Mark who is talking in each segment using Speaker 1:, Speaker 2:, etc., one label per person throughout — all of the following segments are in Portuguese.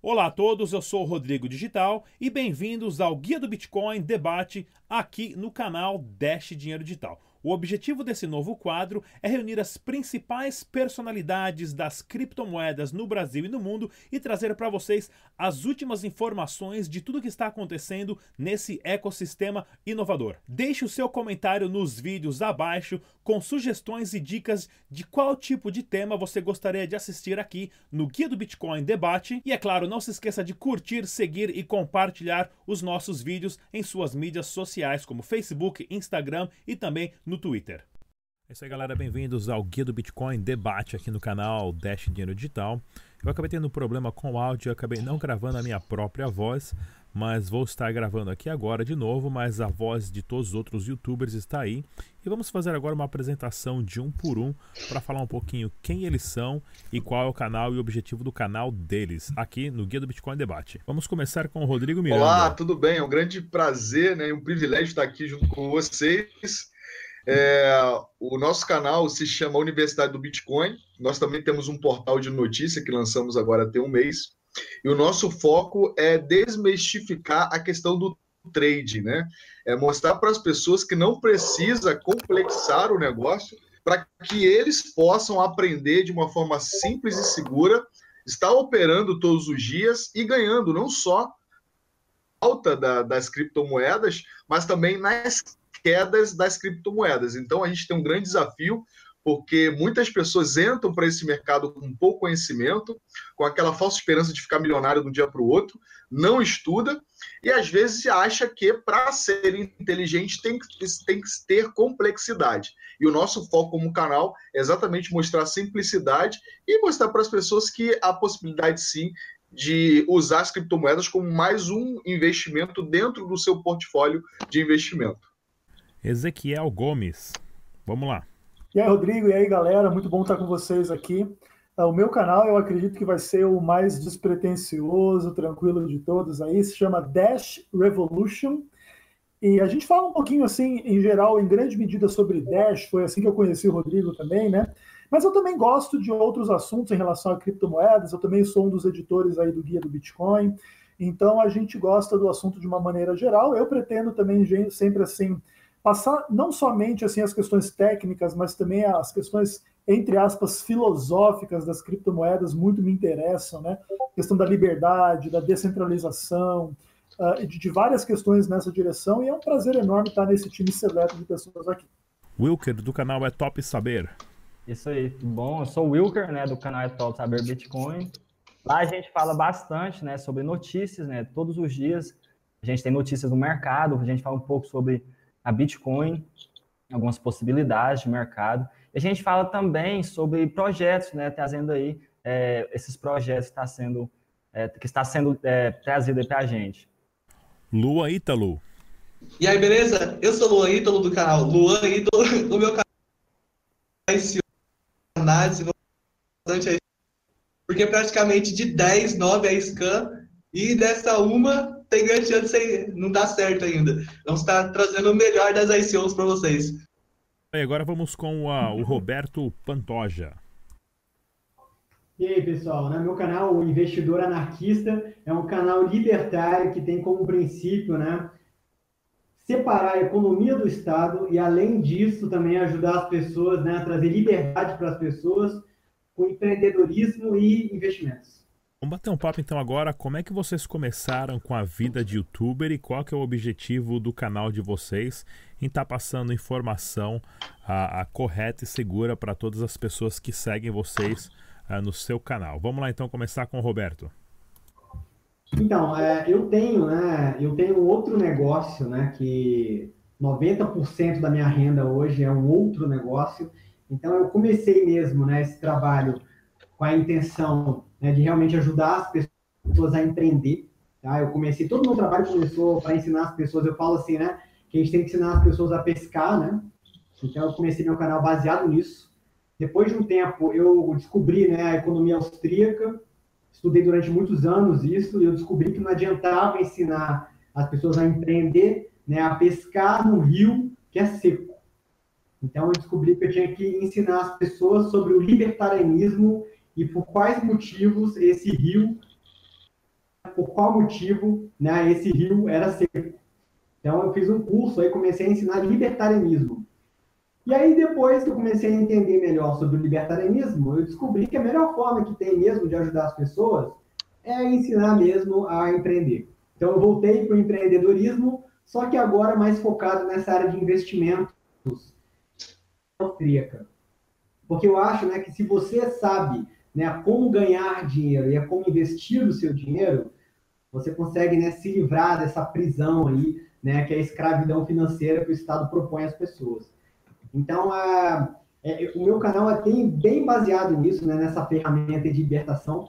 Speaker 1: Olá a todos, eu sou o Rodrigo Digital e bem-vindos ao Guia do Bitcoin Debate aqui no canal Dash Dinheiro Digital. O objetivo desse novo quadro é reunir as principais personalidades das criptomoedas no Brasil e no mundo e trazer para vocês as últimas informações de tudo que está acontecendo nesse ecossistema inovador. Deixe o seu comentário nos vídeos abaixo com sugestões e dicas de qual tipo de tema você gostaria de assistir aqui no Guia do Bitcoin Debate. E é claro, não se esqueça de curtir, seguir e compartilhar os nossos vídeos em suas mídias sociais como Facebook, Instagram e também no Twitter. É isso aí, galera. Bem-vindos ao Guia do Bitcoin Debate aqui no canal Dash Dinheiro Digital. Eu acabei tendo um problema com o áudio, acabei não gravando a minha própria voz, mas vou estar gravando aqui agora de novo, mas a voz de todos os outros youtubers está aí. E vamos fazer agora uma apresentação de um por um para falar um pouquinho quem eles são e qual é o canal e o objetivo do canal deles, aqui no Guia do Bitcoin Debate. Vamos começar com o Rodrigo Miranda.
Speaker 2: Olá, tudo bem? É um grande prazer né, e um privilégio estar aqui junto com vocês. É, o nosso canal se chama Universidade do Bitcoin. Nós também temos um portal de notícia que lançamos agora tem um mês. E o nosso foco é desmistificar a questão do trade, né? É mostrar para as pessoas que não precisa complexar o negócio para que eles possam aprender de uma forma simples e segura, estar operando todos os dias e ganhando não só alta da, das criptomoedas, mas também nas quedas das criptomoedas. Então, a gente tem um grande desafio, porque muitas pessoas entram para esse mercado com pouco conhecimento, com aquela falsa esperança de ficar milionário de um dia para o outro, não estuda e às vezes acha que para ser inteligente tem que, tem que ter complexidade. E o nosso foco como canal é exatamente mostrar simplicidade e mostrar para as pessoas que há possibilidade sim de usar as criptomoedas como mais um investimento dentro do seu portfólio de investimento.
Speaker 1: Ezequiel Gomes. Vamos lá.
Speaker 3: E aí, Rodrigo, e aí, galera, muito bom estar com vocês aqui. Ah, o meu canal, eu acredito que vai ser o mais despretensioso, tranquilo de todos aí, se chama Dash Revolution. E a gente fala um pouquinho assim, em geral, em grande medida sobre Dash, foi assim que eu conheci o Rodrigo também, né? Mas eu também gosto de outros assuntos em relação a criptomoedas, eu também sou um dos editores aí do Guia do Bitcoin, então a gente gosta do assunto de uma maneira geral. Eu pretendo também sempre assim passar não somente assim as questões técnicas, mas também as questões entre aspas filosóficas das criptomoedas muito me interessam, né? A questão da liberdade, da descentralização, uh, de, de, várias questões nessa direção e é um prazer enorme estar nesse time seleto de pessoas aqui.
Speaker 1: Wilker do canal é Top Saber.
Speaker 4: Isso aí, bom. Eu sou o Wilker, né, do canal é Top Saber Bitcoin. Lá a gente fala bastante, né, sobre notícias, né? Todos os dias a gente tem notícias do mercado, a gente fala um pouco sobre a Bitcoin, algumas possibilidades de mercado. E a gente fala também sobre projetos, né, trazendo aí é, esses projetos que está sendo, é, que está sendo é, trazido para a gente.
Speaker 1: Lua Ítalo.
Speaker 5: E aí, beleza? Eu sou Lua Ítalo do canal Luan Ítalo, do meu canal análise bastante aí, porque praticamente de 10, 9 é scan, e dessa uma tem grande chance de não dar certo ainda. Vamos estar trazendo o melhor das ICOs para vocês.
Speaker 1: E agora vamos com a, o Roberto Pantoja.
Speaker 6: E aí, pessoal, né? meu canal, o Investidor Anarquista, é um canal libertário que tem como princípio né, separar a economia do Estado e, além disso, também ajudar as pessoas, né, a trazer liberdade para as pessoas com empreendedorismo e investimentos.
Speaker 1: Vamos bater um papo então agora. Como é que vocês começaram com a vida de youtuber e qual que é o objetivo do canal de vocês em estar tá passando informação a, a, correta e segura para todas as pessoas que seguem vocês a, no seu canal? Vamos lá então começar com o Roberto.
Speaker 6: Então, é, eu tenho, né? Eu tenho outro negócio, né? Que 90% da minha renda hoje é um outro negócio. Então, eu comecei mesmo, né? Esse trabalho com a intenção né, de realmente ajudar as pessoas a empreender. Tá? Eu comecei, todo o meu trabalho começou para ensinar as pessoas, eu falo assim, né, que a gente tem que ensinar as pessoas a pescar, né? Então eu comecei meu canal baseado nisso. Depois de um tempo eu descobri, né, a economia austríaca, estudei durante muitos anos isso e eu descobri que não adiantava ensinar as pessoas a empreender, né, a pescar no rio que é seco. Então eu descobri que eu tinha que ensinar as pessoas sobre o libertarianismo e por quais motivos esse rio por qual motivo né, esse rio era seco. Então, eu fiz um curso aí, comecei a ensinar libertarianismo. E aí, depois que eu comecei a entender melhor sobre o libertarianismo, eu descobri que a melhor forma que tem mesmo de ajudar as pessoas é ensinar mesmo a empreender. Então, eu voltei para o empreendedorismo, só que agora mais focado nessa área de investimentos austríaca. Porque eu acho né, que se você sabe né, como ganhar dinheiro e a como investir o seu dinheiro, você consegue né, se livrar dessa prisão aí, né, que é a escravidão financeira que o Estado propõe às pessoas. Então, a, é, o meu canal é bem, bem baseado nisso, né, nessa ferramenta de libertação.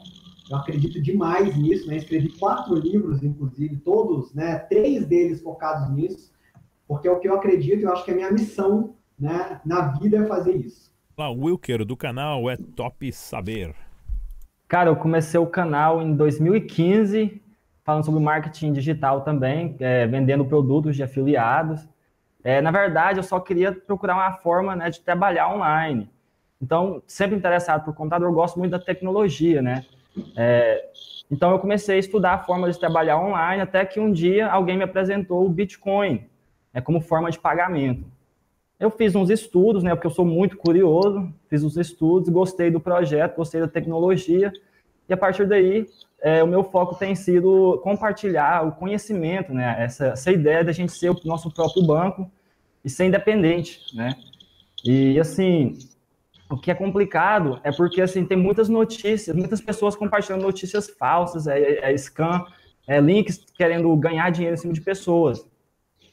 Speaker 6: Eu acredito demais nisso, né? Escrevi quatro livros, inclusive, todos, né? Três deles focados nisso, porque é o que eu acredito, eu acho que a minha missão, né, na vida é fazer isso.
Speaker 1: Olá, Wilker do canal é Top Saber.
Speaker 4: Cara, eu comecei o canal em 2015, falando sobre marketing digital também, é, vendendo produtos de afiliados. É, na verdade, eu só queria procurar uma forma né, de trabalhar online. Então, sempre interessado por computador, eu gosto muito da tecnologia, né? É, então, eu comecei a estudar a forma de trabalhar online, até que um dia alguém me apresentou o Bitcoin né, como forma de pagamento. Eu fiz uns estudos, né, porque eu sou muito curioso, fiz os estudos, gostei do projeto, gostei da tecnologia, e a partir daí, é, o meu foco tem sido compartilhar o conhecimento, né, essa, essa ideia da gente ser o nosso próprio banco e ser independente, né. E, assim, o que é complicado é porque, assim, tem muitas notícias, muitas pessoas compartilhando notícias falsas, é, é scam, é links querendo ganhar dinheiro em cima de pessoas.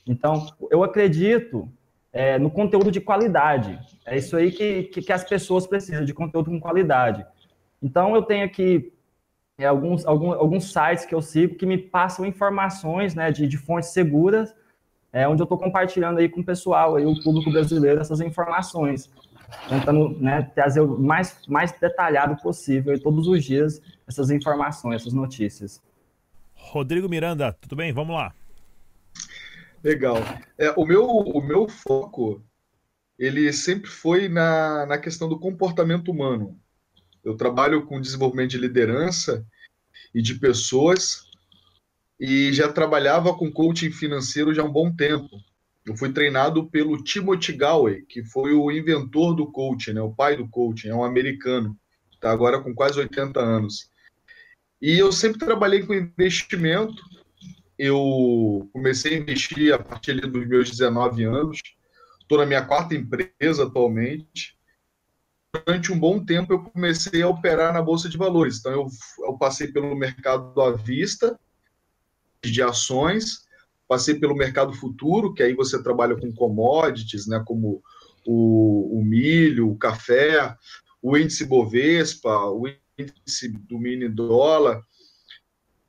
Speaker 4: Então, eu acredito é, no conteúdo de qualidade. É isso aí que, que, que, as pessoas precisam, de conteúdo com qualidade. Então, eu tenho aqui é, alguns, alguns, alguns sites que eu sigo que me passam informações né, de, de fontes seguras, é, onde eu estou compartilhando aí com o pessoal, aí, o público brasileiro, essas informações. Tentando né, trazer o mais, mais detalhado possível aí, todos os dias essas informações, essas notícias.
Speaker 1: Rodrigo Miranda, tudo bem? Vamos lá.
Speaker 2: Legal. É, o, meu, o meu foco, ele sempre foi na, na questão do comportamento humano. Eu trabalho com desenvolvimento de liderança e de pessoas e já trabalhava com coaching financeiro já há um bom tempo. Eu fui treinado pelo Timothy Galway, que foi o inventor do coaching, né, o pai do coaching, é um americano, está agora com quase 80 anos. E eu sempre trabalhei com investimento, eu comecei a investir a partir dos meus 19 anos. Estou na minha quarta empresa atualmente. Durante um bom tempo, eu comecei a operar na Bolsa de Valores. Então, eu, eu passei pelo mercado à vista, de ações, passei pelo mercado futuro, que aí você trabalha com commodities, né, como o, o milho, o café, o índice Bovespa, o índice do mini dólar.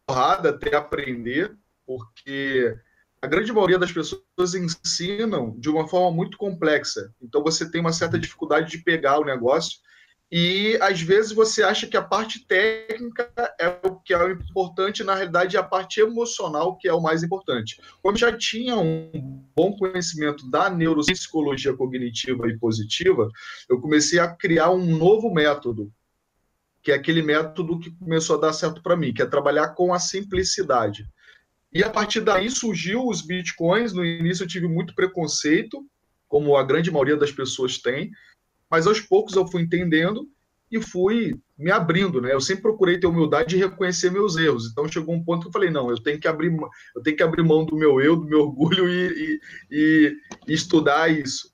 Speaker 2: Porrada até aprender porque a grande maioria das pessoas ensinam de uma forma muito complexa. Então você tem uma certa dificuldade de pegar o negócio e às vezes você acha que a parte técnica é o que é o importante, na realidade é a parte emocional que é o mais importante. Como já tinha um bom conhecimento da neuropsicologia cognitiva e positiva, eu comecei a criar um novo método, que é aquele método que começou a dar certo para mim, que é trabalhar com a simplicidade. E a partir daí surgiu os bitcoins. No início eu tive muito preconceito, como a grande maioria das pessoas tem, mas aos poucos eu fui entendendo e fui me abrindo, né? Eu sempre procurei ter humildade de reconhecer meus erros. Então chegou um ponto que eu falei, não, eu tenho que abrir, eu tenho que abrir mão do meu eu, do meu orgulho e, e, e, e estudar isso.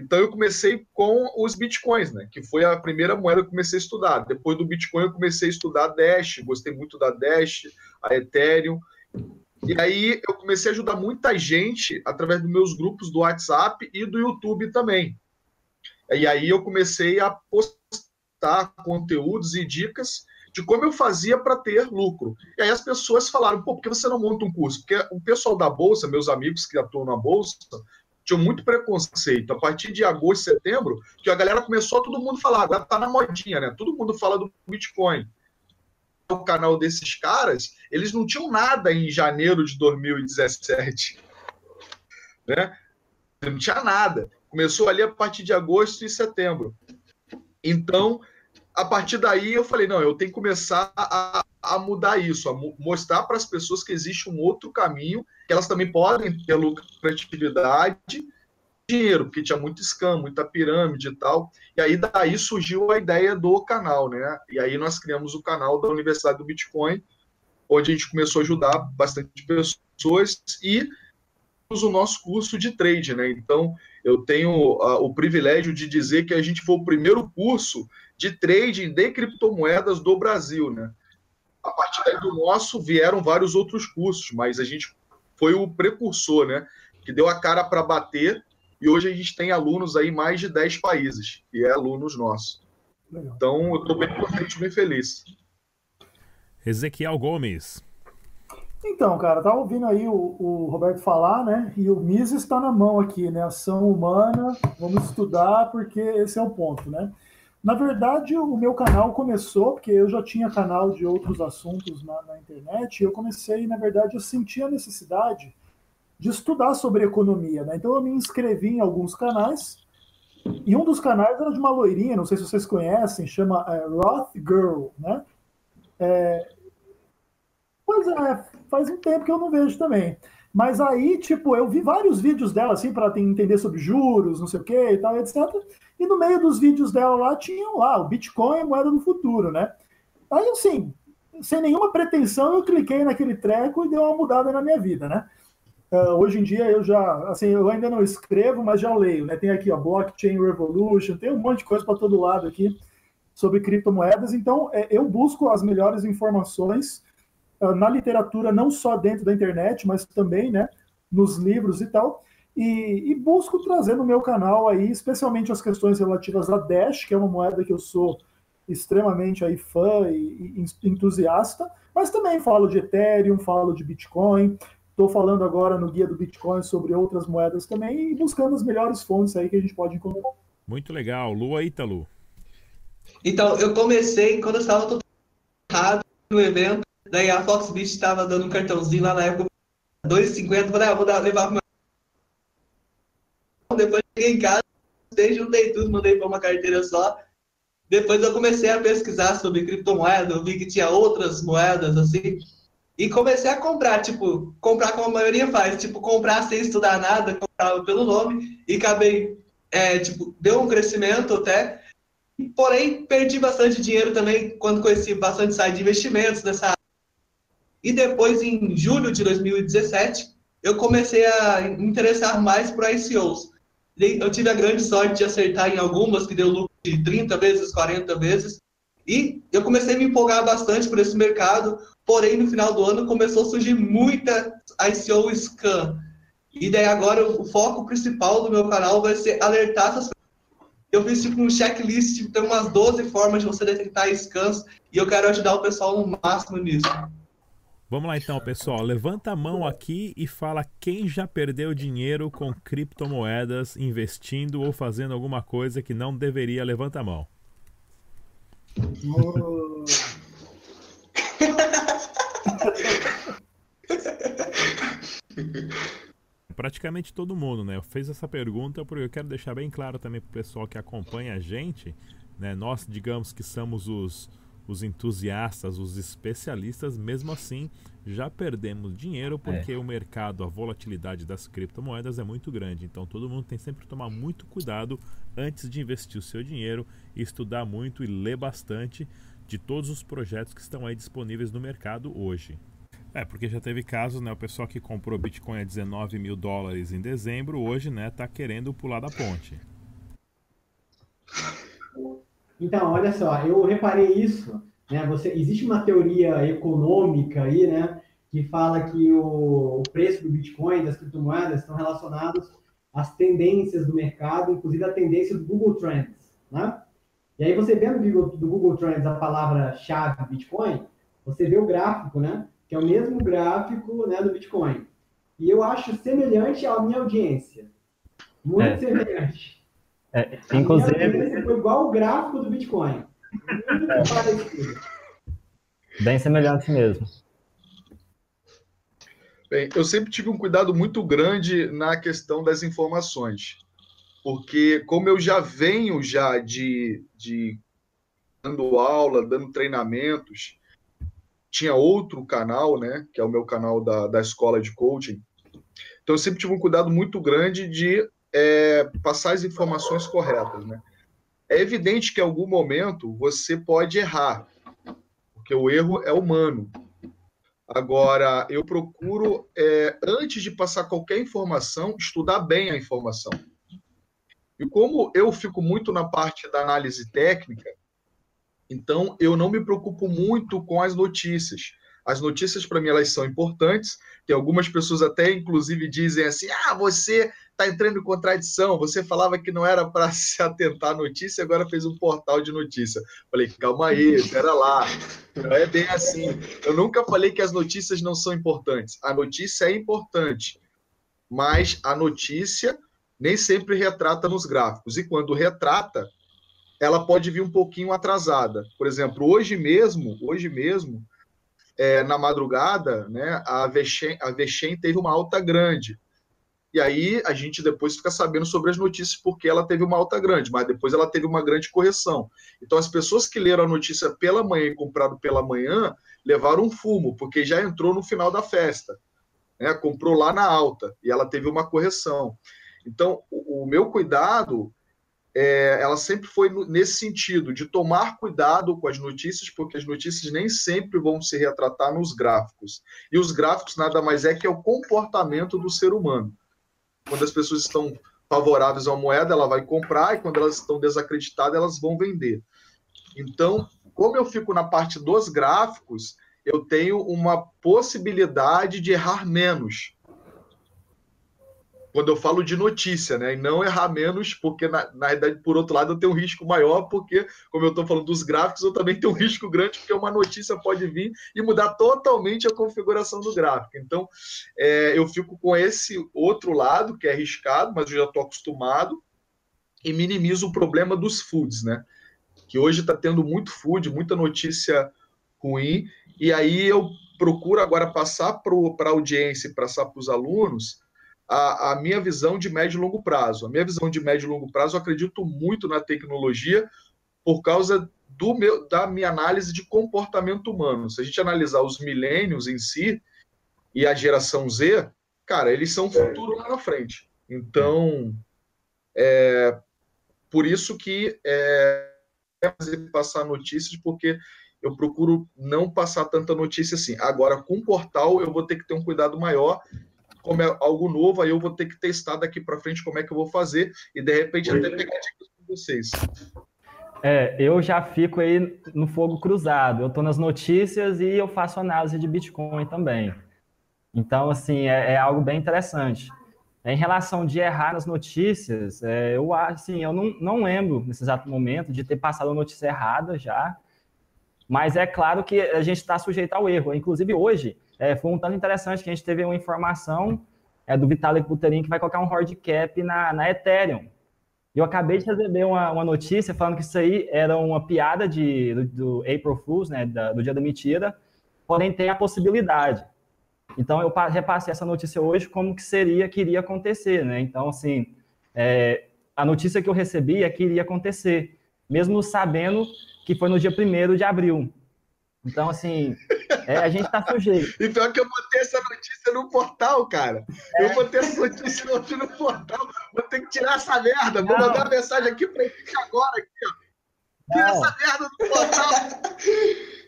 Speaker 2: Então eu comecei com os bitcoins, né? Que foi a primeira moeda que eu comecei a estudar. Depois do Bitcoin eu comecei a estudar Dash, gostei muito da Dash, a Ethereum. E aí eu comecei a ajudar muita gente através dos meus grupos do WhatsApp e do YouTube também. E aí eu comecei a postar conteúdos e dicas de como eu fazia para ter lucro. E aí as pessoas falaram, pô, por que você não monta um curso? Porque o pessoal da Bolsa, meus amigos que atuam na Bolsa, tinham muito preconceito. A partir de agosto, setembro, que a galera começou todo mundo falar, agora tá na modinha, né? Todo mundo fala do Bitcoin o canal desses caras, eles não tinham nada em janeiro de 2017. Né? Não tinha nada. Começou ali a partir de agosto e setembro. Então, a partir daí eu falei, não, eu tenho que começar a, a mudar isso, a mostrar para as pessoas que existe um outro caminho, que elas também podem ter lucratividade, dinheiro, porque tinha muito scam, muita pirâmide e tal. E aí daí surgiu a ideia do canal, né? E aí nós criamos o canal da Universidade do Bitcoin, onde a gente começou a ajudar bastante pessoas e o nosso curso de trade, né? Então, eu tenho uh, o privilégio de dizer que a gente foi o primeiro curso de trading de criptomoedas do Brasil, né? A partir do nosso vieram vários outros cursos, mas a gente foi o precursor, né? Que deu a cara para bater e hoje a gente tem alunos aí em mais de 10 países, e é alunos nossos. Legal. Então, eu estou bem contente, bem feliz.
Speaker 1: Ezequiel Gomes.
Speaker 3: Então, cara, tá ouvindo aí o, o, Roberto falar, né? E o Mises está na mão aqui, né? Ação humana, vamos estudar, porque esse é o ponto, né? Na verdade, o meu canal começou, porque eu já tinha canal de outros assuntos na, na internet, e eu comecei, na verdade, eu senti a necessidade de estudar sobre economia, né? Então eu me inscrevi em alguns canais, e um dos canais era de uma loirinha, não sei se vocês conhecem, chama é, Roth Girl, né? É... Pois é, faz um tempo que eu não vejo também. Mas aí, tipo, eu vi vários vídeos dela, assim, para entender sobre juros, não sei o que e tal, etc. E no meio dos vídeos dela lá, tinham lá, o Bitcoin é moeda do futuro, né? Aí, assim, sem nenhuma pretensão, eu cliquei naquele treco e deu uma mudada na minha vida, né? Uh, hoje em dia eu já, assim, eu ainda não escrevo, mas já leio, né? Tem aqui, ó, Blockchain Revolution, tem um monte de coisa para todo lado aqui sobre criptomoedas. Então, é, eu busco as melhores informações uh, na literatura, não só dentro da internet, mas também, né, nos livros e tal. E, e, busco trazer no meu canal aí, especialmente as questões relativas a Dash, que é uma moeda que eu sou extremamente aí fã e, e entusiasta, mas também falo de Ethereum, falo de Bitcoin, Estou falando agora no guia do Bitcoin sobre outras moedas também e buscando as melhores fontes aí que a gente pode encontrar.
Speaker 1: Muito legal. Lua Ítalo.
Speaker 5: Então, eu comecei quando eu estava todo errado no evento, daí a Foxbit estava dando um cartãozinho lá na época, 2,50, falei, ah, vou dar, levar para Depois cheguei em casa, juntei tudo, mandei para uma carteira só. Depois eu comecei a pesquisar sobre criptomoeda, eu vi que tinha outras moedas assim. E comecei a comprar, tipo, comprar como a maioria faz, tipo, comprar sem estudar nada, comprava pelo nome, e acabei, é, tipo, deu um crescimento até, porém, perdi bastante dinheiro também quando conheci bastante site de investimentos nessa área. E depois, em julho de 2017, eu comecei a interessar mais por ICOs. Eu tive a grande sorte de acertar em algumas, que deu lucro de 30 vezes, 40 vezes, e eu comecei a me empolgar bastante por esse mercado. Porém, no final do ano começou a surgir muita ICO Scam. E daí agora o foco principal do meu canal vai ser alertar essas pessoas. Eu fiz tipo um checklist, tipo, tem umas 12 formas de você detectar scams e eu quero ajudar o pessoal no máximo nisso.
Speaker 1: Vamos lá então, pessoal. Levanta a mão aqui e fala quem já perdeu dinheiro com criptomoedas, investindo ou fazendo alguma coisa que não deveria. Levanta a mão. Praticamente todo mundo, né? Fez essa pergunta porque eu quero deixar bem claro também para o pessoal que acompanha a gente, né? Nós, digamos que somos os, os entusiastas, os especialistas, mesmo assim já perdemos dinheiro porque é. o mercado, a volatilidade das criptomoedas é muito grande. Então todo mundo tem sempre que tomar muito cuidado antes de investir o seu dinheiro, estudar muito e ler bastante de todos os projetos que estão aí disponíveis no mercado hoje. É, porque já teve casos, né? O pessoal que comprou Bitcoin a 19 mil dólares em dezembro, hoje, né, tá querendo pular da ponte.
Speaker 6: Então, olha só, eu reparei isso, né? Você, existe uma teoria econômica aí, né? Que fala que o, o preço do Bitcoin, das criptomoedas, estão relacionados às tendências do mercado, inclusive a tendência do Google Trends, né? E aí você Google, do Google Trends a palavra-chave Bitcoin, você vê o gráfico, né? Que é o mesmo gráfico né, do Bitcoin. E eu acho semelhante à minha audiência. Muito é. semelhante.
Speaker 4: É, inclusive.
Speaker 6: Foi igual o gráfico do Bitcoin. Muito é.
Speaker 4: Bem semelhante mesmo.
Speaker 2: Bem, eu sempre tive um cuidado muito grande na questão das informações porque como eu já venho já de, de dando aula, dando treinamentos, tinha outro canal, né, que é o meu canal da, da escola de coaching. Então eu sempre tive um cuidado muito grande de é, passar as informações corretas, né? É evidente que em algum momento você pode errar, porque o erro é humano. Agora, eu procuro, é, antes de passar qualquer informação, estudar bem a informação. E como eu fico muito na parte da análise técnica, então eu não me preocupo muito com as notícias. As notícias, para mim, elas são importantes. Tem algumas pessoas até, inclusive, dizem assim: ah, você está entrando em contradição. Você falava que não era para se atentar à notícia, agora fez um portal de notícia. Falei, calma aí, espera lá. Não é bem assim. Eu nunca falei que as notícias não são importantes. A notícia é importante, mas a notícia nem sempre retrata nos gráficos. E quando retrata, ela pode vir um pouquinho atrasada. Por exemplo, hoje mesmo, hoje mesmo, é, na madrugada, né, a Vexen, a teve uma alta grande. E aí a gente depois fica sabendo sobre as notícias porque ela teve uma alta grande, mas depois ela teve uma grande correção. Então as pessoas que leram a notícia pela manhã e compraram pela manhã levaram um fumo, porque já entrou no final da festa. Né? Comprou lá na alta e ela teve uma correção. Então, o, o meu cuidado, é, ela sempre foi nesse sentido, de tomar cuidado com as notícias, porque as notícias nem sempre vão se retratar nos gráficos. E os gráficos nada mais é que é o comportamento do ser humano. Quando as pessoas estão favoráveis uma moeda, ela vai comprar, e quando elas estão desacreditadas, elas vão vender. Então, como eu fico na parte dos gráficos, eu tenho uma possibilidade de errar menos quando eu falo de notícia, né? E não errar menos, porque na, verdade, por outro lado, eu tenho um risco maior, porque, como eu estou falando dos gráficos, eu também tenho um risco grande, porque uma notícia pode vir e mudar totalmente a configuração do gráfico. Então, é, eu fico com esse outro lado, que é arriscado, mas eu já estou acostumado, e minimizo o problema dos foods, né? Que hoje está tendo muito food, muita notícia ruim, e aí eu procuro agora passar para a audiência, passar para os alunos a, a, minha visão de médio e longo prazo. A minha visão de médio e longo prazo, eu acredito muito na tecnologia por causa do meu, da minha análise de comportamento humano. Se a gente analisar os milênios em si e a geração Z, cara, eles são o futuro lá na frente. Então, é por isso que é, é passar notícias, porque eu procuro não passar tanta notícia assim. Agora, com o portal, eu vou ter que ter um cuidado maior como é algo novo, aí eu vou ter que testar daqui para frente como é que eu vou fazer e de repente até pegar dicas com vocês.
Speaker 4: É, eu já fico aí no fogo cruzado. Eu estou nas notícias e eu faço análise de Bitcoin também. Então, assim, é, é algo bem interessante. Em relação de errar nas notícias, é, eu assim, eu não, não lembro nesse exato momento de ter passado a notícia errada já, mas é claro que a gente está sujeito ao erro. Inclusive hoje, é, foi um tanto interessante que a gente teve uma informação é, do Vitalik Buterin que vai colocar um hard cap na, na Ethereum. Eu acabei de receber uma, uma, notícia falando que isso aí era uma piada de, do, do April Fools, né, da, do dia da mentira, porém tem a possibilidade. Então eu repassei essa notícia hoje como que seria, que iria acontecer, né? Então, assim, é, a notícia que eu recebi é que iria acontecer, mesmo sabendo que foi no dia 1 de abril. Então, assim, é, a gente tá sujeito.
Speaker 2: E pior que eu botei essa notícia no portal, cara. É. Eu botei essa notícia hoje no portal. Vou ter que tirar essa merda. Vou mandar uma mensagem aqui pra ele agora, aqui, ó. Tira essa merda do portal.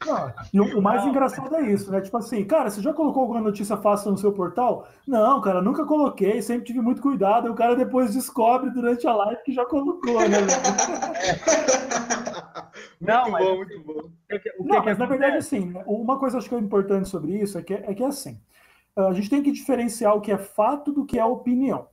Speaker 3: E o, o mais não. engraçado é isso, né? Tipo assim, cara, você já colocou alguma notícia fácil no seu portal? Não, cara, nunca coloquei, sempre tive muito cuidado. E o cara depois descobre durante a live que já colocou, né?
Speaker 2: não, muito mas, bom, muito bom.
Speaker 3: O que, o não, mas na verdade, assim, né, uma coisa acho que é importante sobre isso é que é que é assim. A gente tem que diferenciar o que é fato do que é opinião.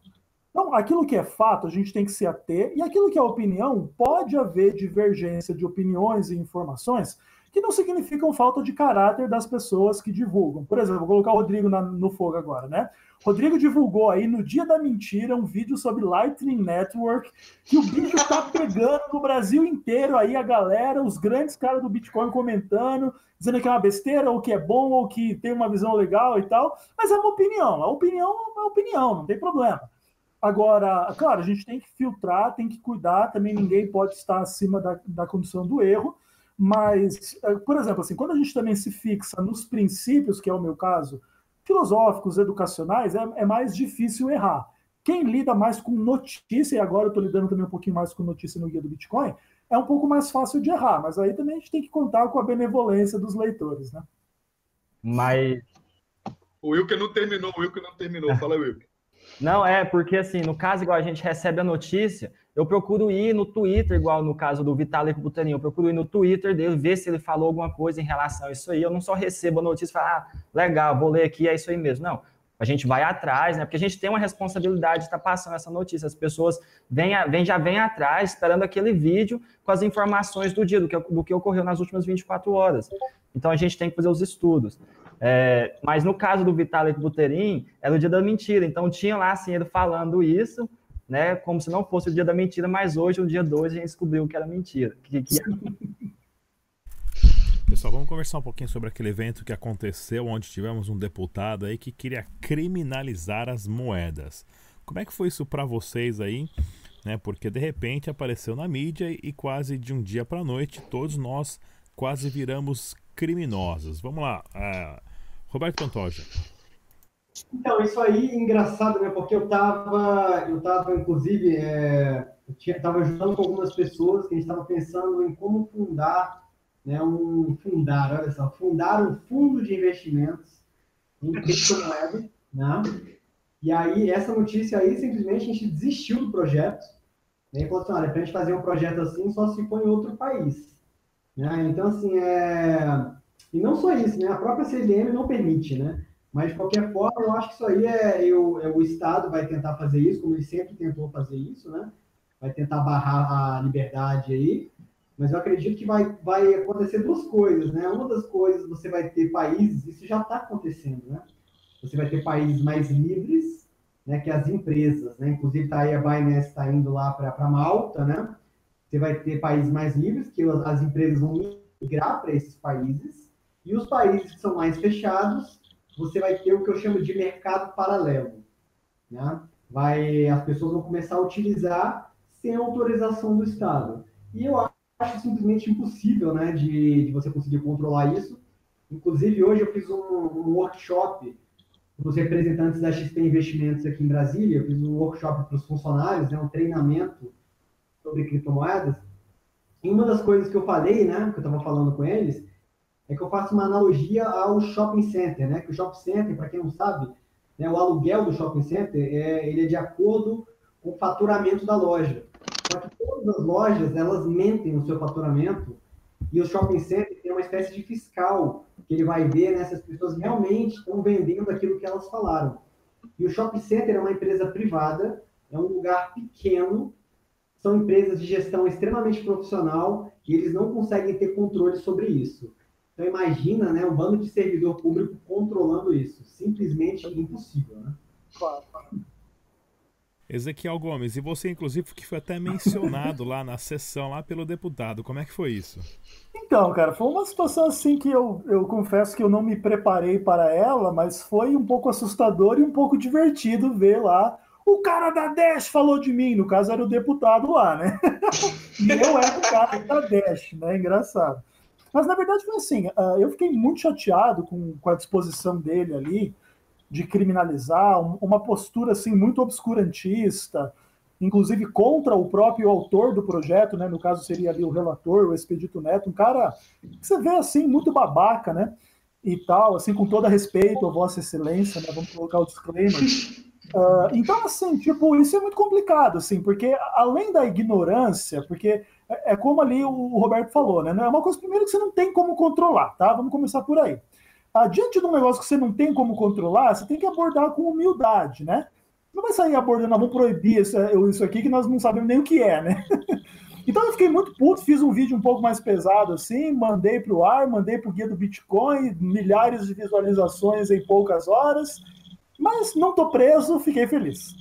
Speaker 3: Então, aquilo que é fato, a gente tem que se ater, e aquilo que é opinião, pode haver divergência de opiniões e informações que não significam falta de caráter das pessoas que divulgam. Por exemplo, vou colocar o Rodrigo na, no fogo agora, né? Rodrigo divulgou aí no dia da mentira um vídeo sobre Lightning Network, que o bicho tá pegando no Brasil inteiro aí a galera, os grandes caras do Bitcoin comentando, dizendo que é uma besteira, ou que é bom, ou que tem uma visão legal e tal, mas é uma opinião, a opinião é uma opinião, não tem problema. Agora, claro, a gente tem que filtrar, tem que cuidar, também ninguém pode estar acima da, da condição do erro, Mas, eh, por exemplo, assim, quando a gente também se fixa nos princípios, que é o meu caso, filosóficos, educacionais, é, é mais difícil errar. Quem lida mais com notícia, e agora eu estou lidando também um pouquinho mais com notícia no Guia do Bitcoin, é um pouco mais fácil de errar, mas aí também a gente tem que contar com a benevolência dos leitores, né?
Speaker 4: Mas.
Speaker 2: O Wilker não terminou, o Wilker não terminou. Fala, Wilker.
Speaker 4: Não, é, porque assim, no caso, igual a gente recebe a notícia, eu procuro ir no Twitter, igual no caso do Vitalik Buterin, eu procuro ir no Twitter dele, ver se ele falou alguma coisa em relação a isso aí. Eu não só recebo a notícia e falo, ah, legal, vou ler aqui, é isso aí mesmo. Não, a gente vai atrás, né? Porque a gente tem uma responsabilidade de estar passando essa notícia. As pessoas vêm, vêm, já vêm atrás, esperando aquele vídeo com as informações do dia, do que, do que ocorreu nas últimas 24 horas. Então a gente tem que fazer os estudos. É, mas no caso do Vitalik Buterin, era o dia da mentira. Então tinha lá assim, ele falando isso, né? Como se não fosse o dia da mentira, mas hoje, o dia 2, a gente descobriu que era mentira. Que, que...
Speaker 1: Pessoal, vamos conversar um pouquinho sobre aquele evento que aconteceu, onde tivemos um deputado aí que queria criminalizar as moedas. Como é que foi isso para vocês aí? Né? Porque de repente apareceu na mídia e quase de um dia para noite todos nós quase viramos criminosos. Vamos lá, uh, Roberto Pantoja.
Speaker 6: Então, isso aí engraçado, né? Porque eu estava, eu tava, inclusive, é, eu tinha, tava ajudando com algumas pessoas que a gente estava pensando em como fundar, né? Um fundar, olha só, fundar um fundo de investimentos em criptomoedas, né? E aí, essa notícia aí, simplesmente a gente desistiu do projeto. Né? E falou assim, olha, para a gente fazer um projeto assim, só se for em outro país. Né? Então, assim, é... E não só isso, né? A própria CVM não permite, né? Mas, de qualquer forma, eu acho que isso aí é, eu, é, o Estado vai tentar fazer isso, como ele sempre tentou fazer isso, né? Vai tentar barrar a liberdade aí. Mas eu acredito que vai, vai acontecer duas coisas, né? Uma das coisas, você vai ter países, isso já está acontecendo, né? Você vai ter países mais livres, né? Que as empresas, né? Inclusive, tá aí a Binance está indo lá para Malta, né? Você vai ter países mais livres, que as empresas vão migrar para esses países. E os países que são mais fechados, você vai ter o que eu chamo de mercado paralelo. Né? Vai, as pessoas vão começar a utilizar sem autorização do Estado. E eu acho simplesmente impossível né, de, de você conseguir controlar isso. Inclusive, hoje eu fiz um, um workshop para os representantes da XP Investimentos aqui em Brasília. Eu fiz um workshop para os funcionários, né, um treinamento sobre criptomoedas. E uma das coisas que eu falei, né, que eu estava falando com eles, é que eu faço uma analogia ao shopping center, né? Que o shopping center, para quem não sabe, né, o aluguel do shopping center é, ele é de acordo com o faturamento da loja. Só que todas as lojas, elas mentem o seu faturamento e o shopping center tem uma espécie de fiscal que ele vai ver né, se as pessoas realmente estão vendendo aquilo que elas falaram. E o shopping center é uma empresa privada, é um lugar pequeno, são empresas de gestão extremamente profissional e eles não conseguem ter controle sobre isso. Então imagina, né, um bando de servidor público controlando isso. Simplesmente impossível, né? Claro.
Speaker 1: Ezequiel Gomes, e você inclusive que foi até mencionado lá na sessão lá pelo deputado, como é que foi isso?
Speaker 3: Então, cara, foi uma situação assim que eu, eu confesso que eu não me preparei para ela, mas foi um pouco assustador e um pouco divertido ver lá o cara da Dash falou de mim, no caso era o deputado lá, né? e eu era o cara da Dash, né? Engraçado. Mas na verdade foi assim, uh, eu fiquei muito chateado com, com a disposição dele ali de criminalizar, um, uma postura assim muito obscurantista, inclusive contra o próprio autor do projeto, né? No caso seria ali o relator, o Expedito Neto, um cara que você vê assim muito babaca, né? E tal, assim com todo respeito a Vossa Excelência, né? Vamos colocar o disclaimer. Uh, então, assim, tipo, isso é muito complicado, assim, porque além da ignorância, porque é, é como ali o Roberto falou, né? É uma coisa, primeiro, que você não tem como controlar, tá? Vamos começar por aí. Ah, diante de um negócio que você não tem como controlar, você tem que abordar com humildade, né? Não vai sair abordando, vamos proibir isso, isso aqui que nós não sabemos nem o que é, né? Então eu fiquei muito puto, fiz um vídeo um pouco mais pesado assim, mandei para o ar, mandei para o guia do Bitcoin, milhares de visualizações em poucas horas, mas não tô preso, fiquei feliz.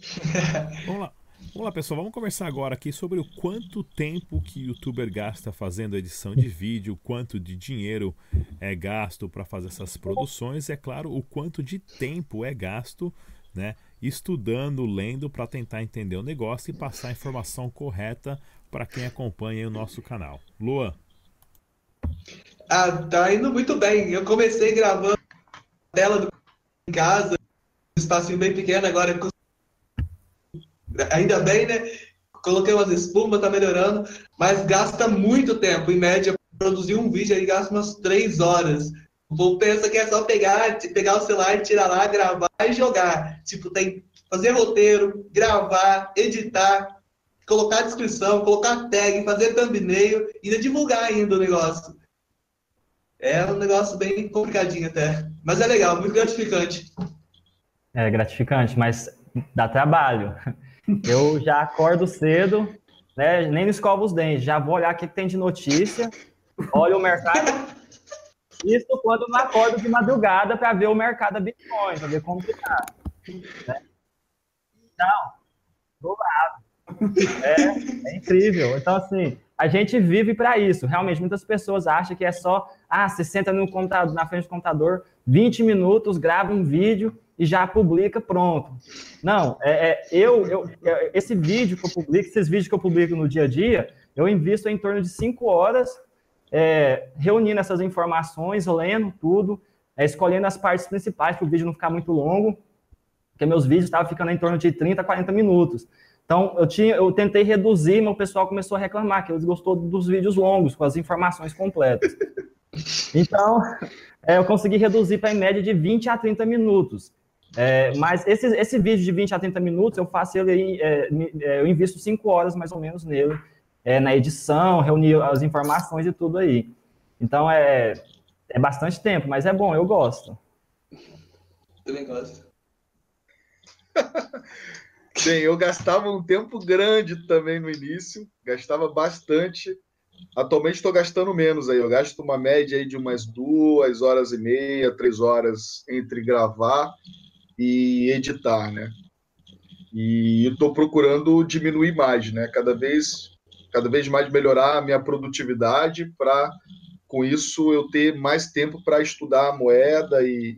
Speaker 1: Vamos lá. Vamos lá, pessoal, vamos conversar agora aqui sobre o quanto tempo que o youtuber gasta fazendo edição de vídeo, quanto de dinheiro é gasto para fazer essas produções, e é claro, o quanto de tempo é gasto, né, estudando, lendo para tentar entender o negócio e passar a informação correta para quem acompanha o nosso canal. Luan.
Speaker 5: Ah, tá indo muito bem. Eu comecei gravando a tela do em casa, um espacinho bem pequeno, agora ainda bem, né? Coloquei umas espumas, tá melhorando, mas gasta muito tempo. Em média, produzir um vídeo aí gasta umas três horas. Pensa que é só pegar, pegar o celular, tirar lá, gravar e jogar. Tipo, tem fazer roteiro, gravar, editar, colocar descrição, colocar tag, fazer thumbnail e ainda divulgar ainda o negócio. É um negócio bem complicadinho até. Mas é legal, muito gratificante.
Speaker 4: É gratificante, mas dá trabalho. Eu já acordo cedo, né? Nem escovo os dentes, já vou olhar o que tem de notícia, olho o mercado. Isso quando não acordo de madrugada para ver o mercado da Bitcoin, para ver como que tá. Né? Então, do lado. É, é incrível. Então, assim, a gente vive para isso. Realmente, muitas pessoas acham que é só, ah, você senta no computador, na frente do computador, 20 minutos, grava um vídeo e já publica, pronto. Não, é, é eu, eu, é, esse vídeo que eu publico, esses vídeos que eu publico no dia a dia, eu invisto em torno de 5 horas é, reunindo essas informações, lendo tudo, é, escolhendo as partes principais para o vídeo não ficar muito longo, porque meus vídeos estavam ficando em torno de 30 a 40 minutos. Então, eu, tinha, eu tentei reduzir, mas o pessoal começou a reclamar, que eles gostou dos vídeos longos, com as informações completas. Então, é, eu consegui reduzir para em média de 20 a 30 minutos. É, mas esse, esse vídeo de 20 a 30 minutos, eu faço ele, é, é, eu invisto 5 horas mais ou menos nele, é, na edição, reunir as informações e tudo aí. Então é, é bastante tempo, mas é bom, eu gosto.
Speaker 5: Também gosto.
Speaker 2: Sim, eu gastava um tempo grande também no início, gastava bastante. Atualmente estou gastando menos aí, eu gasto uma média aí de umas duas horas e meia, três horas entre gravar e editar, né? E estou procurando diminuir mais, né? Cada vez, cada vez mais melhorar a minha produtividade para, com isso, eu ter mais tempo para estudar a moeda e,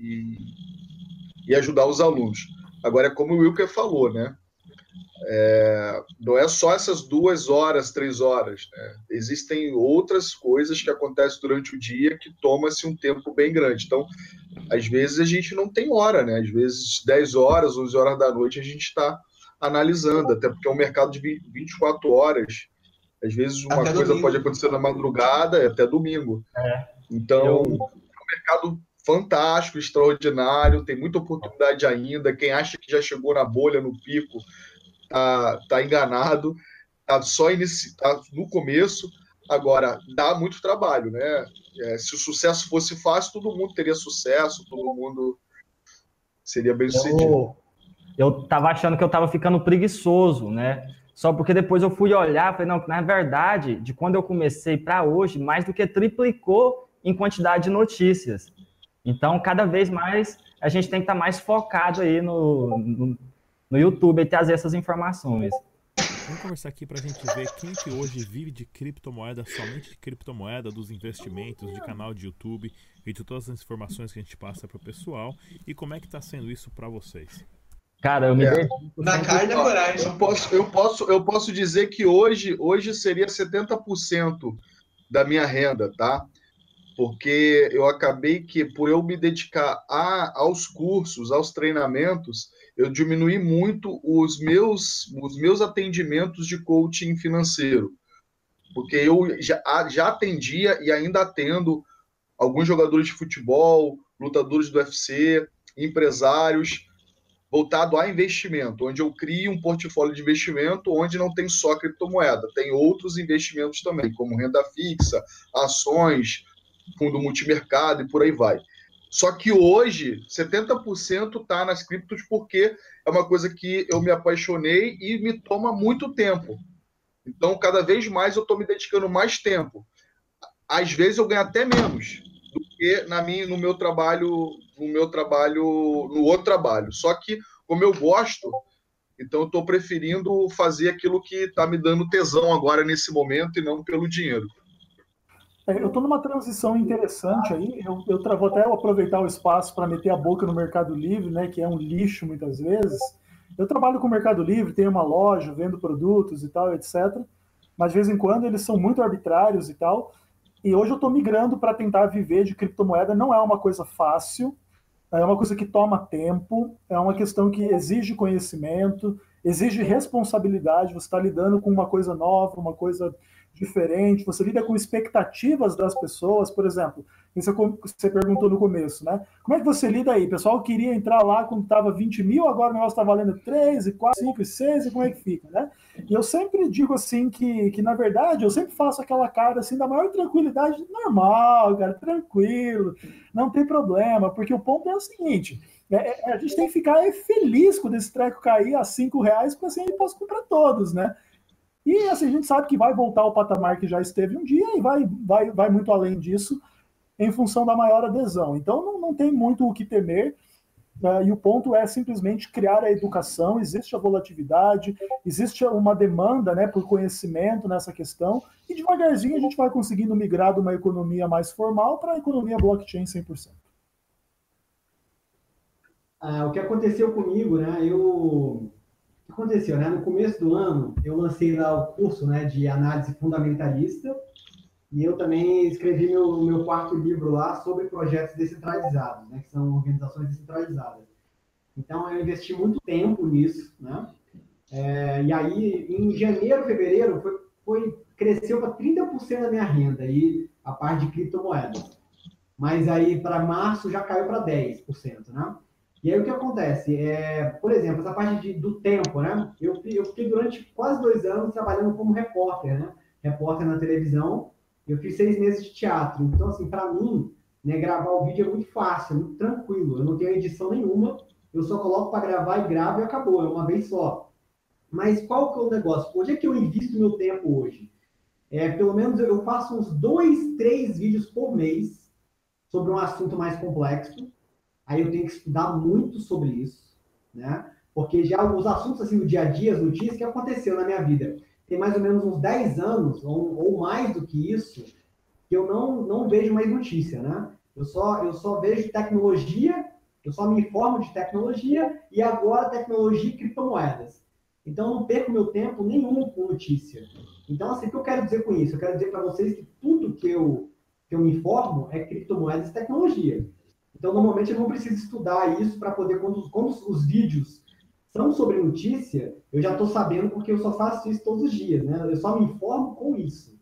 Speaker 2: e, e, ajudar os alunos. Agora, é como o Wilker falou, né? É, não é só essas duas horas, três horas. Né? Existem outras coisas que acontecem durante o dia que toma-se um tempo bem grande. Então, às vezes a gente não tem hora, né? Às vezes 10 horas, 11 horas da noite a gente está analisando, até porque é um mercado de 24 horas. Às vezes uma até coisa domingo. pode acontecer na madrugada, até domingo. É. Então, Eu... é um mercado fantástico, extraordinário, tem muita oportunidade ainda. Quem acha que já chegou na bolha, no pico, tá, tá enganado, tá só inici... tá no começo. Agora, dá muito trabalho, né? É, se o sucesso fosse fácil, todo mundo teria sucesso, todo mundo seria bem sucedido.
Speaker 4: Eu, eu tava achando que eu tava ficando preguiçoso, né? Só porque depois eu fui olhar, falei, não, na verdade, de quando eu comecei para hoje, mais do que triplicou em quantidade de notícias. Então, cada vez mais a gente tem que estar tá mais focado aí no, no, no YouTube e trazer essas informações.
Speaker 1: Vamos conversar aqui para a gente ver quem que hoje vive de criptomoeda, somente de criptomoeda, dos investimentos, de canal de YouTube e de todas as informações que a gente passa para o pessoal e como é que está sendo isso para vocês.
Speaker 4: Cara, eu me é.
Speaker 5: Na carne da coragem.
Speaker 2: Eu posso, eu, posso, eu posso dizer que hoje, hoje seria 70% da minha renda, tá? Porque eu acabei que, por eu me dedicar a, aos cursos, aos treinamentos, eu diminui muito os meus, os meus atendimentos de coaching financeiro. Porque eu já, já atendia e ainda atendo alguns jogadores de futebol, lutadores do UFC, empresários, voltado a investimento, onde eu crio um portfólio de investimento onde não tem só criptomoeda, tem outros investimentos também, como renda fixa, ações, fundo multimercado e por aí vai. Só que hoje, 70% está nas criptos porque é uma coisa que eu me apaixonei e me toma muito tempo. Então, cada vez mais eu estou me dedicando mais tempo. Às vezes eu ganho até menos do que na minha, no meu trabalho, no meu trabalho, no outro trabalho. Só que como eu gosto, então eu estou preferindo fazer aquilo que está me dando tesão agora nesse momento e não pelo dinheiro.
Speaker 3: É, eu estou numa transição interessante aí. Eu, eu vou até aproveitar o espaço para meter a boca no Mercado Livre, né, que é um lixo muitas vezes. Eu trabalho com o Mercado Livre, tenho uma loja, vendo produtos e tal, etc. mas de vez em quando eles são muito arbitrários e tal. E hoje eu estou migrando para tentar viver de criptomoeda. Não é uma coisa fácil, é uma coisa que toma tempo, é uma questão que exige conhecimento, exige responsabilidade. Você está lidando com uma coisa nova, uma coisa diferente, você lida com expectativas das pessoas, por exemplo, você, você perguntou no começo, né? Como é que você lida aí? O pessoal queria entrar lá quando estava 20 mil, agora o negócio está valendo 3, e 4, 5, e 6, e como é que fica, né? E eu sempre digo assim que, que, na verdade, eu sempre faço aquela cara assim da maior tranquilidade, normal, cara, tranquilo, não tem problema, porque o ponto é o seguinte. É, é, a gente tem que ficar feliz quando esse treco cair a 5 reais, porque assim gente pode comprar todos, né? E assim, a gente sabe que vai voltar ao patamar que já esteve um dia e vai, vai, vai muito além disso em função da maior adesão. Então não, não tem muito o que temer. Uh, e o ponto é simplesmente criar a educação. Existe a volatilidade, existe uma demanda né, por conhecimento nessa questão, e devagarzinho a gente vai conseguindo migrar de uma economia mais formal para a economia blockchain 100%.
Speaker 6: Ah, o que aconteceu comigo, né? Eu aconteceu, né? No começo do ano, eu lancei lá o curso né, de análise fundamentalista e eu também escrevi meu, meu quarto livro lá sobre projetos descentralizados, né, que são organizações descentralizadas. Então, eu investi muito tempo nisso, né? É, e aí, em janeiro, fevereiro, foi, foi cresceu para 30% da minha renda e a parte de criptomoedas. Mas aí, para março, já caiu para 10%, né? E aí o que acontece? É, por exemplo, essa parte de, do tempo, né? Eu, eu fiquei durante quase dois anos trabalhando como repórter, né? Repórter na televisão. Eu fiz seis meses de teatro. Então, assim, para mim, né, gravar o vídeo é muito fácil, é muito tranquilo. Eu não tenho edição nenhuma. Eu só coloco para gravar e gravo e acabou. É uma vez só. Mas qual que é o negócio? Onde é que eu invisto meu tempo hoje? É, pelo menos eu faço uns dois, três vídeos por mês sobre um assunto mais complexo aí eu tenho que estudar muito sobre isso, né? Porque já os assuntos assim do dia a dia, as notícias que aconteceu na minha vida, tem mais ou menos uns 10 anos ou, ou mais do que isso, que eu não, não vejo mais notícia, né? Eu só eu só vejo tecnologia, eu só me informo de tecnologia e agora tecnologia e criptomoedas. Então, eu não perco meu tempo nenhum com notícia. Então, assim, o que eu quero dizer com isso? Eu quero dizer para vocês que tudo que eu, que eu me informo é criptomoedas e tecnologia. Então, normalmente, eu não preciso estudar isso para poder, quando, quando os vídeos são sobre notícia, eu já estou sabendo porque eu só faço isso todos os dias, né? Eu só me informo com isso.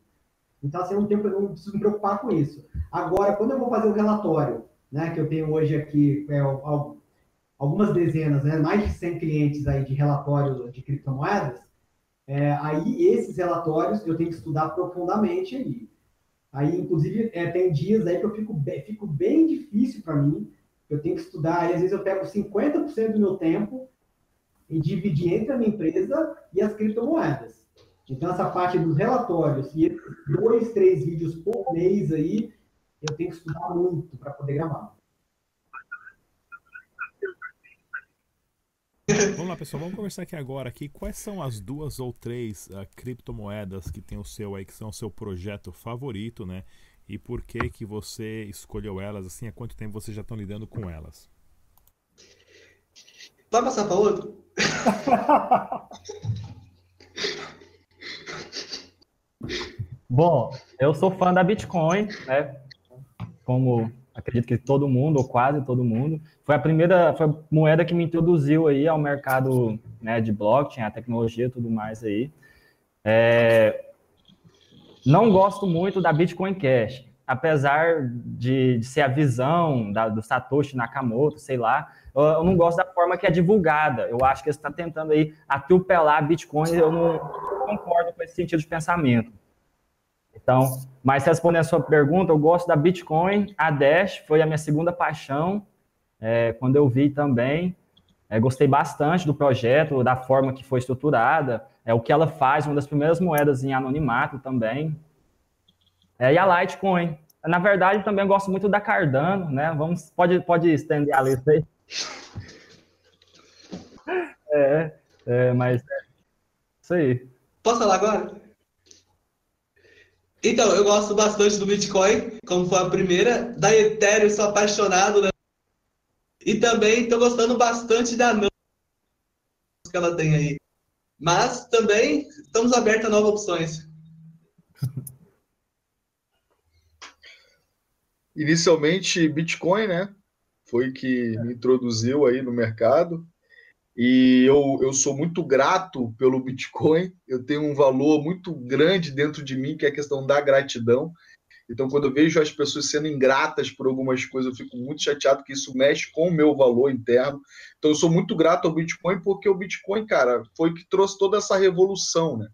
Speaker 6: Então, assim, eu não, tenho, eu não preciso me preocupar com isso. Agora, quando eu vou fazer o relatório, né, que eu tenho hoje aqui, é, algumas dezenas, né, mais de 100 clientes aí de relatório de criptomoedas, é, aí esses relatórios eu tenho que estudar profundamente aí. Aí, inclusive, é, tem dias aí que eu fico bem, fico bem difícil para mim. Eu tenho que estudar, e às vezes eu pego 50% do meu tempo e dividir entre a minha empresa e as criptomoedas. Então, essa parte dos relatórios e dois, três vídeos por mês aí, eu tenho que estudar muito para poder gravar.
Speaker 1: Vamos lá, pessoal, vamos conversar aqui agora aqui. Quais são as duas ou três uh, criptomoedas que tem o seu aí, que são o seu projeto favorito, né? E por que que você escolheu elas, assim, há quanto tempo vocês já estão lidando com elas?
Speaker 5: Vai passar para outro?
Speaker 4: Bom, eu sou fã da Bitcoin, né? Como acredito que todo mundo, ou quase todo mundo. Foi a primeira foi a moeda que me introduziu aí ao mercado né, de blockchain, a tecnologia e tudo mais aí. É, não gosto muito da Bitcoin Cash, apesar de, de ser a visão da, do Satoshi Nakamoto, sei lá, eu, não gosto da forma que é divulgada. Eu acho que você está tentando aí atropelar Bitcoin, eu não concordo com esse sentido de pensamento. Então, mas respondendo a sua pergunta, eu gosto da Bitcoin, a Dash foi a minha segunda paixão, é, quando eu vi também, é, gostei bastante do projeto, da forma que foi estruturada, é o que ela faz, uma das primeiras moedas em anonimato também. É, e a Litecoin. Na verdade, também gosto muito da Cardano, né? Vamos, pode, pode estender a lista aí. É, é mas é isso aí.
Speaker 5: Posso falar agora? Então, eu gosto bastante do Bitcoin, como foi a primeira. Da Ethereum, sou apaixonado. Né? E também estou gostando bastante da Nano que ela tem aí. Mas também estamos abertos a novas opções.
Speaker 2: Inicialmente, Bitcoin, né? Foi que me introduziu aí no mercado. E eu, eu sou muito grato pelo Bitcoin. Eu tenho um valor muito grande dentro de mim, que é a questão da gratidão. Então, quando eu vejo as pessoas sendo ingratas por algumas coisas, eu fico muito chateado que isso mexe com o meu valor interno. Então, eu sou muito grato ao Bitcoin porque o Bitcoin, cara, foi que trouxe toda essa revolução, né?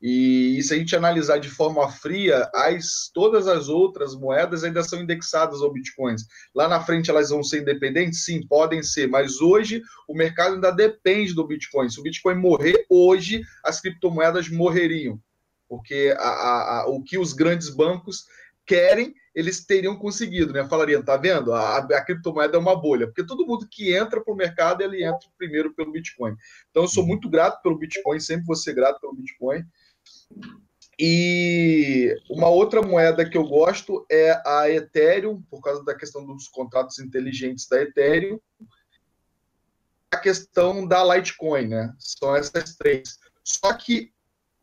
Speaker 2: E, se a gente analisar de forma fria, as, todas as outras moedas ainda são indexadas ao Bitcoin. Lá na frente elas vão ser independentes? Sim, podem ser, mas hoje o mercado ainda depende do Bitcoin. Se o Bitcoin morrer hoje, as criptomoedas morreriam. Porque a, a, o que os grandes bancos querem, eles teriam conseguido, né? Falariam, tá vendo? A, a, criptomoeda é uma bolha, porque todo mundo que entra para o mercado, ele entra primeiro pelo Bitcoin. Então, eu sou uhum. muito grato pelo Bitcoin, sempre vou ser grato pelo Bitcoin. E uma outra moeda que eu gosto é a Ethereum, por causa da questão dos contratos inteligentes da Ethereum. A questão da Litecoin, né? São essas três. Só que,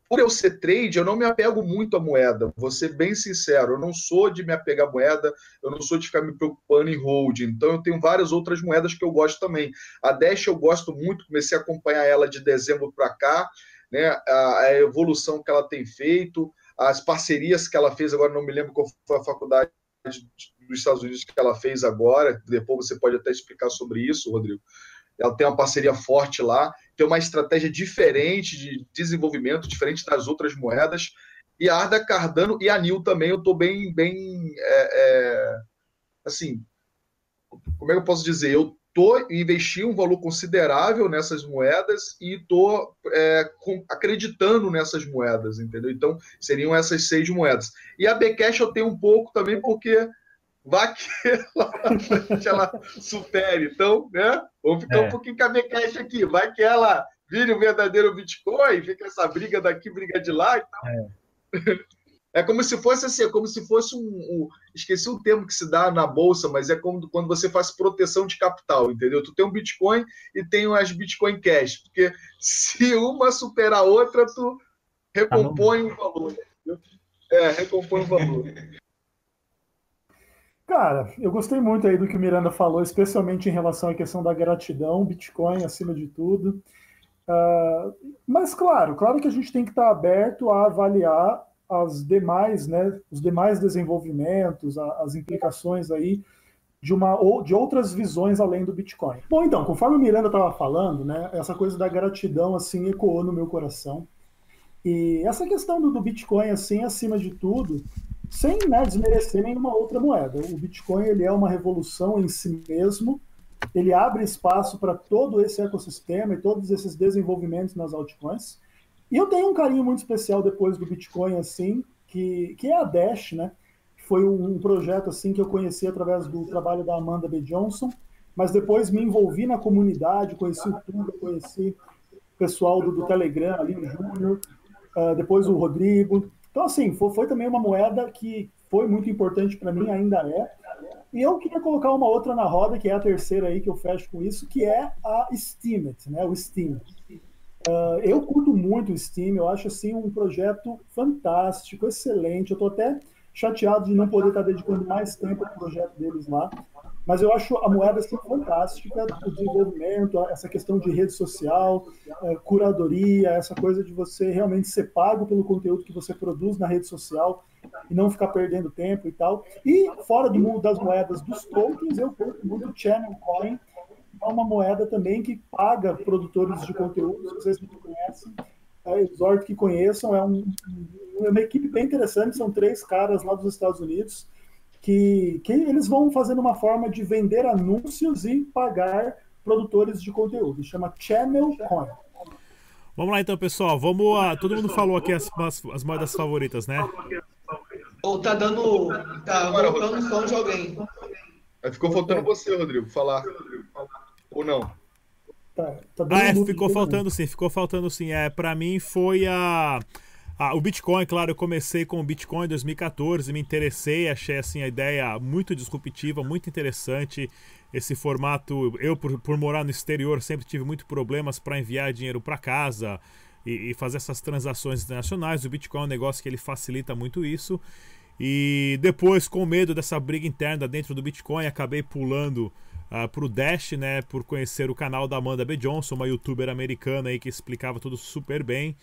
Speaker 2: por eu ser trade, eu não me apego muito à moeda. Vou ser bem sincero, eu não sou de me apegar à moeda, eu não sou de ficar me preocupando em holding. Então, eu tenho várias outras moedas que eu gosto também. A Dash eu gosto muito, comecei a acompanhar ela de dezembro para cá né, a, a, evolução que ela tem feito, as parcerias que ela fez, agora não me lembro qual foi a faculdade dos Estados Unidos que ela fez agora, depois você pode até explicar sobre isso, Rodrigo. Ela tem uma parceria forte lá, tem uma estratégia diferente de desenvolvimento, diferente das outras moedas. E a Arda Cardano e a Nil também, eu estou bem, bem, é, é, assim, como é que eu posso dizer? Eu tô investi um valor considerável nessas moedas e tô é, acreditando nessas moedas, entendeu? Então seriam essas seis moedas. E a Bcash eu tenho um pouco também porque vai que ela, ela supere. Então, né? Vamos ficar é. um pouquinho Bcash aqui. Vai que ela vire o um verdadeiro Bitcoin, fica essa briga daqui, briga de lá. Então... É. É como se fosse assim, é como se fosse um, um, Esqueci o termo que se dá na bolsa, mas é como quando você faz proteção de capital, entendeu? Tu tem um Bitcoin e tem as Bitcoin Cash. Porque se uma superar a outra, tu recompõe o valor. É, recompõe o valor.
Speaker 3: Cara, eu gostei muito aí do que o Miranda falou, especialmente em relação à questão da gratidão, Bitcoin acima de tudo. Uh, mas claro, claro que a gente tem que estar aberto a avaliar as demais, né, os demais desenvolvimentos, as implicações aí de uma ou de outras visões além do Bitcoin. Bom, então, conforme o Miranda estava falando, né, essa coisa da gratidão assim ecoou no meu coração. E essa questão do, do Bitcoin assim, acima de tudo, sem né, desmerecer nenhuma outra moeda. O Bitcoin ele é uma revolução em si mesmo. Ele abre espaço para todo esse ecossistema e todos esses desenvolvimentos nas altcoins. E eu tenho um carinho muito especial depois do Bitcoin, assim, que, que é a Dash, né? Foi um, projeto, assim, que eu conheci através do trabalho da Amanda B. Johnson, mas depois me envolvi na comunidade, conheci o conheci o pessoal do, do Telegram, ali, o Júnior, uh, depois o Rodrigo. Então, assim, foi, foi também uma moeda que foi muito importante para mim, ainda é. E eu queria colocar uma outra na roda, que é a terceira aí que eu fecho com isso, que é a Steemit, né? O Steam. Uh, eu curto muito o Steam, eu acho assim um projeto fantástico, excelente. Eu estou até chateado de não poder estar dedicando mais tempo ao projeto deles lá, mas eu acho a moeda assim, fantástica, o desenvolvimento, essa questão de rede social, uh, curadoria, essa coisa de você realmente ser pago pelo conteúdo que você produz na rede social e não ficar perdendo tempo e tal. E fora do mundo das moedas dos tokens, eu curto muito o Channel Coin, é uma moeda também que paga produtores de conteúdo, se vocês não conhecem, é, exorto que conheçam, é, um, é uma equipe bem interessante, são três caras lá dos Estados Unidos, que, que eles vão fazendo uma forma de vender anúncios e pagar produtores de conteúdo, chama Channel Coin.
Speaker 1: Vamos lá então, pessoal, vamos a, todo mundo falou aqui as, as, as moedas favoritas, né?
Speaker 5: Ou tá dando, tá voltando som de alguém.
Speaker 2: Ficou faltando você, Rodrigo, falar. Ou não?
Speaker 1: Tá, tá ah, é, ficou faltando sim, ficou faltando sim. É, para mim foi a, a, o Bitcoin, claro, eu comecei com o Bitcoin em 2014, me interessei, achei assim a ideia muito disruptiva, muito interessante. Esse formato, eu por, por morar no exterior sempre tive muito problemas para enviar dinheiro para casa. e, e fazer essas transações internacionais. O Bitcoin é um negócio que ele facilita muito isso. E depois, com medo dessa briga interna dentro do Bitcoin, acabei pulando uh, pro Dash, né? Por conhecer o canal da Amanda B. Johnson, uma youtuber americana aí que explicava tudo super bem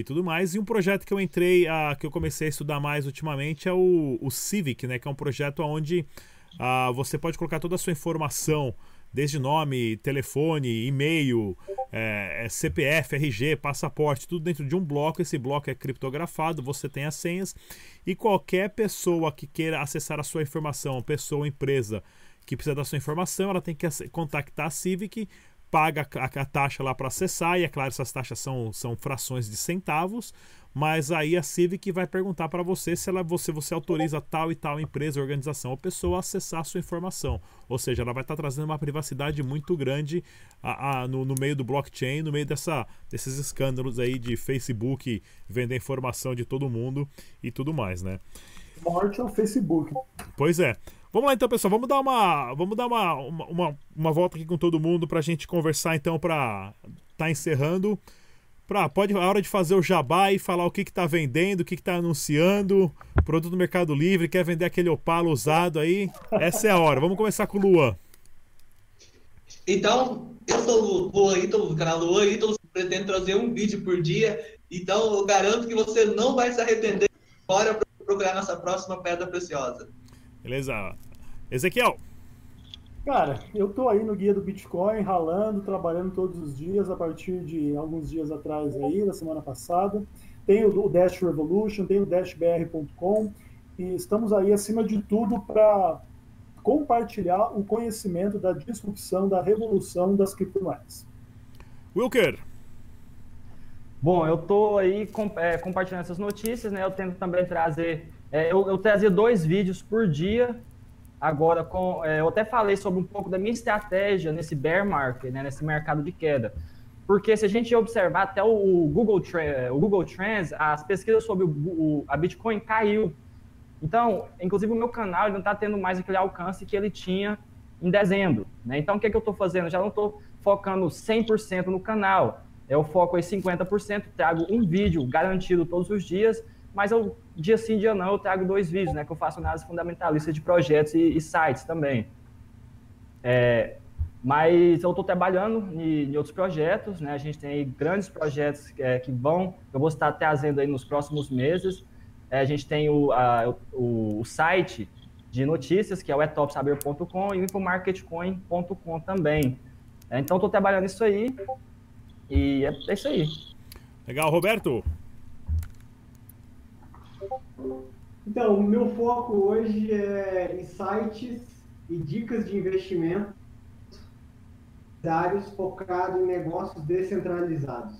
Speaker 1: e tudo mais. E um projeto que eu entrei, uh, que eu comecei a estudar mais ultimamente é o, o Civic, né? Que é um projeto onde uh, você pode colocar toda a sua informação desde nome, telefone, e-mail, é, é CPF, RG, passaporte, tudo dentro de um bloco. Esse bloco é criptografado, você tem as senhas e qualquer pessoa que queira acessar a sua informação, pessoa, empresa que precisa da sua informação, ela tem que contactar a Civic, paga a, a taxa lá para acessar, e é claro, essas taxas são, são frações de centavos, mas aí a Civic vai perguntar para você se ela, você, você autoriza tal e tal empresa, organização ou pessoa a acessar a sua informação. Ou seja, ela vai estar tá trazendo uma privacidade muito grande a, a, no, no, meio do blockchain, no meio dessa, desses escândalos aí de Facebook vender informação de todo mundo e tudo mais, né?
Speaker 3: Morte ao Facebook.
Speaker 1: Pois é. Vamos lá então, pessoal. Vamos dar uma, vamos dar uma, uma, uma volta aqui com todo mundo para a gente conversar então para tá encerrando. Pra, pode a hora de fazer o jabá e falar o que está vendendo, o que está anunciando, produto do Mercado Livre, quer vender aquele Opala usado aí. Essa é a hora. Vamos começar com o Luan.
Speaker 5: Então, eu sou o Luan Ítalo, do canal Luan Ítalo, pretendo trazer um vídeo por dia. Então, eu garanto que você não vai se arrepender. Bora procurar nossa próxima pedra preciosa.
Speaker 1: Beleza. Ezequiel.
Speaker 3: Cara, eu tô aí no guia do Bitcoin, ralando, trabalhando todos os dias, a partir de alguns dias atrás aí, da semana passada. Tenho o Dash Revolution, tenho o dashbr.com e estamos aí, acima de tudo, para compartilhar o conhecimento da disrupção, da revolução das criptomoedas.
Speaker 1: Wilker.
Speaker 4: Bom, eu tô aí é, compartilhando essas notícias, né? Eu tento também trazer, é, eu, eu trazia dois vídeos por dia Agora, com, é, eu até falei sobre um pouco da minha estratégia nesse bear market, né, nesse mercado de queda. Porque se a gente observar até o Google, o Google Trends, as pesquisas sobre o, o, a Bitcoin caiu. Então, inclusive o meu canal não está tendo mais aquele alcance que ele tinha em dezembro. Né? Então, o que, é que eu estou fazendo? Já não estou focando 100% no canal. Eu foco em 50%, trago um vídeo garantido todos os dias mas eu, dia sim, dia não, eu trago dois vídeos, né? Que eu faço análise fundamentalista de projetos e, e sites também. É, mas eu estou trabalhando em, em, outros projetos, né? A gente tem grandes projetos é, que vão, eu vou estar trazendo aí nos próximos meses. É, a gente tem o, a, o, o, site de notícias, que é o etopsaber.com e o infomarketcoin.com também. É, então, estou trabalhando isso aí e é, é isso aí.
Speaker 1: Legal, Roberto.
Speaker 6: Então, o meu foco hoje é insights e dicas de investimento focado em negócios descentralizados.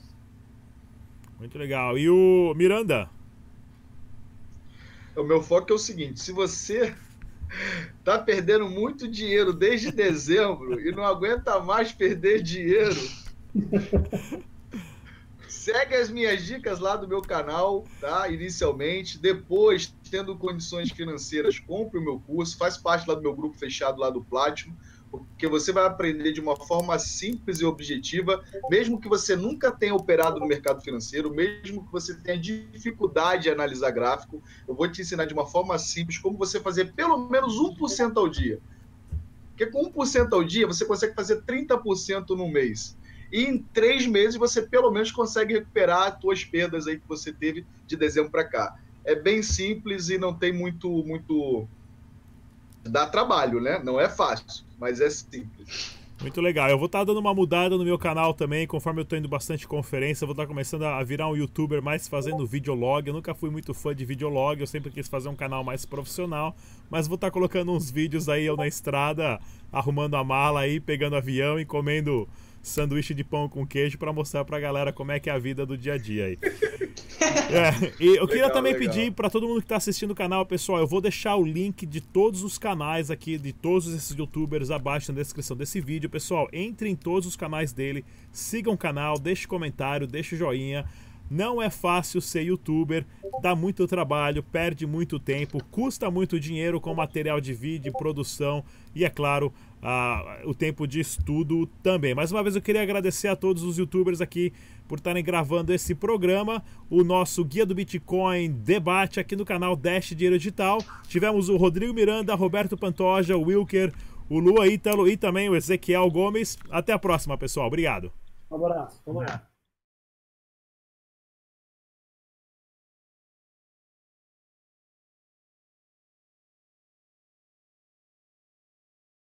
Speaker 1: Muito legal. E o Miranda?
Speaker 2: O meu foco é o seguinte: se você tá perdendo muito dinheiro desde dezembro e não aguenta mais perder dinheiro, Segue as minhas dicas lá do meu canal, tá? Inicialmente. Depois, tendo condições financeiras, compre o meu curso. Faz parte lá do meu grupo fechado lá do Platinum. Porque você vai aprender de uma forma simples e objetiva, mesmo que você nunca tenha operado no mercado financeiro, mesmo que você tenha dificuldade de analisar gráfico, eu vou te ensinar de uma forma simples como você fazer pelo menos 1% ao dia. Porque com 1% ao dia, você consegue fazer 30% no mês e em três meses você pelo menos consegue recuperar as suas perdas aí que você teve de dezembro para cá. É bem simples e não tem muito muito dá trabalho, né? Não é fácil, mas é simples.
Speaker 1: Muito legal. Eu vou estar tá dando uma mudada no meu canal também, conforme eu estou indo bastante conferência. Vou estar tá começando a virar um youtuber mais fazendo videolog. Eu nunca fui muito fã de videolog, eu sempre quis fazer um canal mais profissional. Mas vou estar tá colocando uns vídeos aí eu na estrada, arrumando a mala aí, pegando avião e comendo sanduíche de pão com queijo para mostrar pra galera como é que é a vida do dia a dia aí. é, e eu legal, queria também legal. pedir para todo mundo que tá assistindo o canal, pessoal, eu vou deixar o link de todos os canais aqui, de todos esses youtubers abaixo na descrição desse vídeo. Pessoal, entre em todos os canais dele, sigam o canal, deixe comentário, deixe joinha. Não é fácil ser youtuber, dá muito trabalho, perde muito tempo, custa muito dinheiro com material de vídeo, produção e, é claro, o tempo de estudo também. Mais uma vez eu queria agradecer a todos os youtubers aqui por estarem gravando esse programa, o nosso Guia do Bitcoin debate aqui no canal Dash Dinheiro Digital. Tivemos o Rodrigo Miranda, Roberto Pantoja, o Wilker, o Lua Ítalo e também o Ezequiel Gomes. Até a próxima, pessoal. Obrigado.
Speaker 3: Um abraço. Vamos lá.